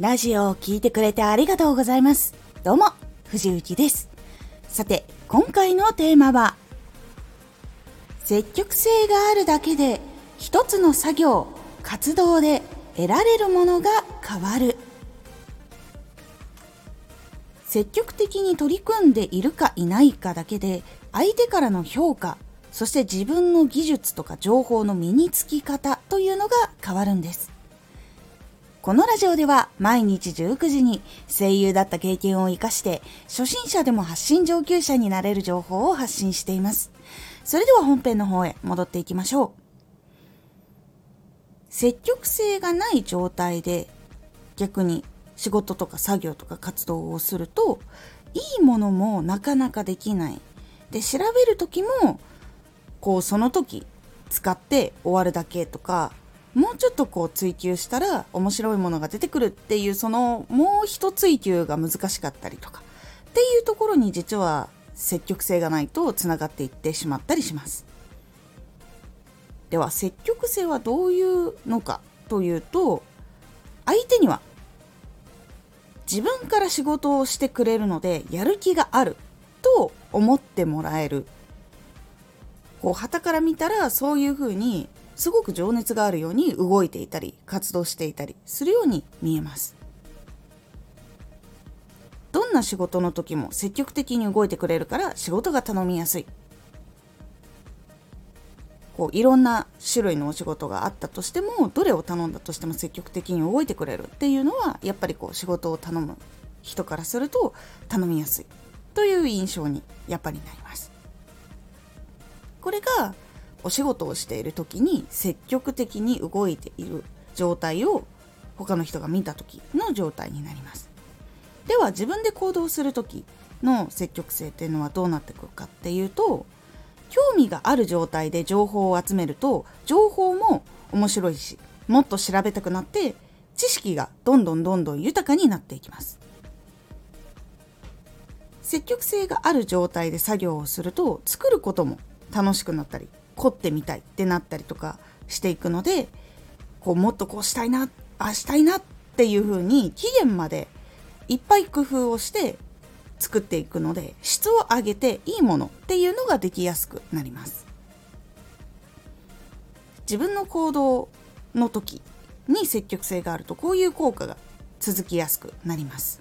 ラジオを聴いてくれてありがとうございます。どうも、藤幸です。さて、今回のテーマは、積極性があるだけで一つの作業、活動で得られるものが変わる。積極的に取り組んでいるかいないかだけで相手からの評価そして自分の技術とか情報の身につき方というのが変わるんですこのラジオでは毎日19時に声優だった経験を活かして初心者でも発信上級者になれる情報を発信しています。それでは本編の方へ戻っていきましょう。積極性がない状態で逆に仕事とか作業とか活動をするといいものもなかなかできない。で、調べる時もこうその時使って終わるだけとかもうちょっとこう追求したら面白いものが出てくるっていうそのもう一追求が難しかったりとか。っていうところに実は積極性がないとつながっていってしまったりします。では積極性はどういうのかというと相手には自分から仕事をしてくれるのでやる気があると思ってもらえる。こう旗から見たらそういうふうにすごく情熱があるように動いていたり活動していたりするように見えます。どんな仕事の時も積極的に動いてくれるから仕事が頼みやすい。こういろんな種類のお仕事があったとしてもどれを頼んだとしても積極的に動いてくれるっていうのはやっぱりこう仕事を頼む人からすると頼みやすいという印象にやっぱりなります。これがお仕事をしている時に積極的に動いている状態を他の人が見た時の状態になります。では自分で行動する時の積極性っていうのはどうなってくるかっていうと興味がある状態で情報を集めると情報も面白いしもっと調べたくなって知識がどんどんどんどん豊かになっていきます。積極性がある状態で作業をすると作ることも楽しくなったり凝ってみたいってなったりとかしていくのでこうもっとこうしたいなあしたいなっていう風に期限までいっぱい工夫をして作っていくので質を上げていいものっていうのができやすくなります。自分の行動の時に積極性があるとこういう効果が続きやすくなります。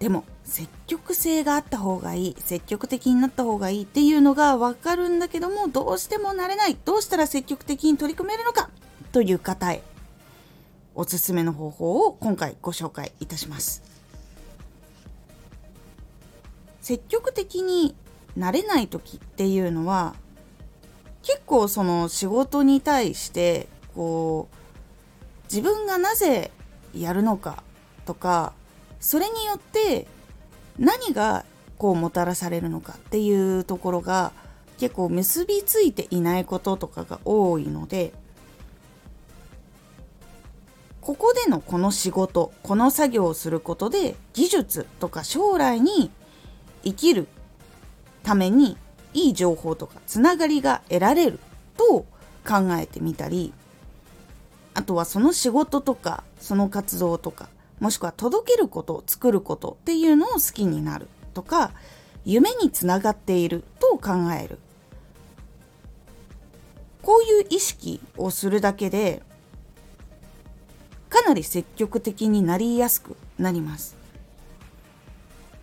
でも積極性があった方がいい積極的になった方がいいっていうのが分かるんだけどもどうしてもなれないどうしたら積極的に取り組めるのかという方へおすすめの方法を今回ご紹介いたします。積極的になれない時っていうのは結構その仕事に対してこう自分がなぜやるのかとかそれによって何がこうもたらされるのかっていうところが結構結びついていないこととかが多いのでここでのこの仕事この作業をすることで技術とか将来に生きるためにいい情報とかつながりが得られると考えてみたりあとはその仕事とかその活動とかもしくは届けること作ることっていうのを好きになるとか夢につながっていると考える。こういう意識をするだけでかなり積極的になりやすくなります。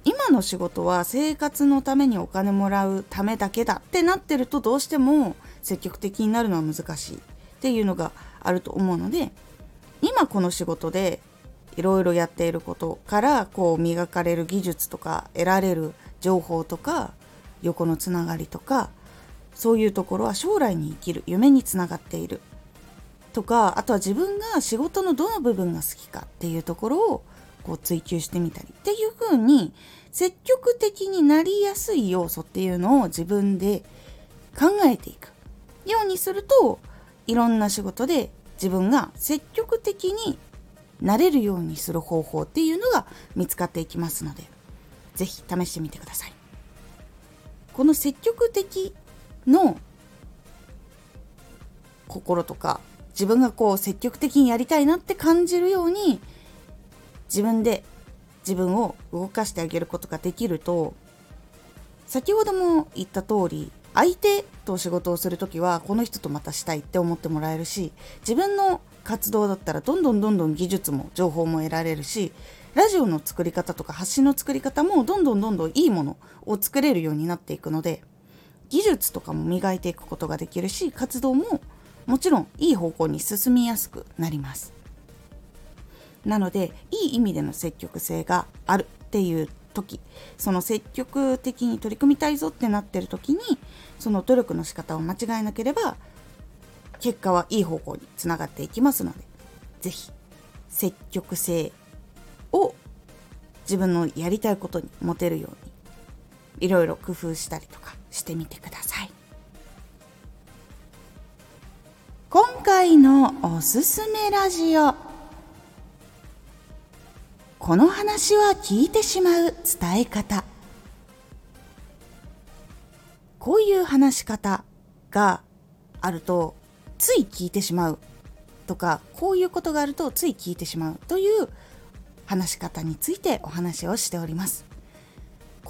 今の仕事は生活のためにお金もらうためだけだってなってるとどうしても積極的になるのは難しいっていうのがあると思うので今この仕事でいろいろやっていることからこう磨かれる技術とか得られる情報とか横のつながりとかそういうところは将来に生きる夢につながっているとかあとは自分が仕事のどの部分が好きかっていうところをこう追求してみたりっていう風に積極的になりやすい要素っていうのを自分で考えていく。ようにするといろんな仕事で自分が積極的になれるようにする方法っていうのが見つかっていきますので是非試してみてください。この積極的の心とか自分がこう積極的にやりたいなって感じるように自分で自分を動かしてあげることができると先ほども言った通り相手と仕事をする時はこの人とまたしたいって思ってもらえるし自分の活動だったらどんどんどんどん技術も情報も得られるしラジオの作り方とか発信の作り方もどんどんどんどんいいものを作れるようになっていくので技術とかも磨いていくことができるし活動ももちろんいい方向に進みやすくなります。なのでいい意味での積極性があるっていう時その積極的に取り組みたいぞってなってる時にその努力の仕方を間違えなければ結果はいい方向につながっていきますので是非積極性を自分のやりたいことに持てるようにいろいろ工夫したりとかしてみてください。今回のおすすめラジオ。この話は聞いてしまう伝え方。こういう話し方があるとつい聞いてしまうとかこういうことがあるとつい聞いてしまうという話し方についてお話をしております。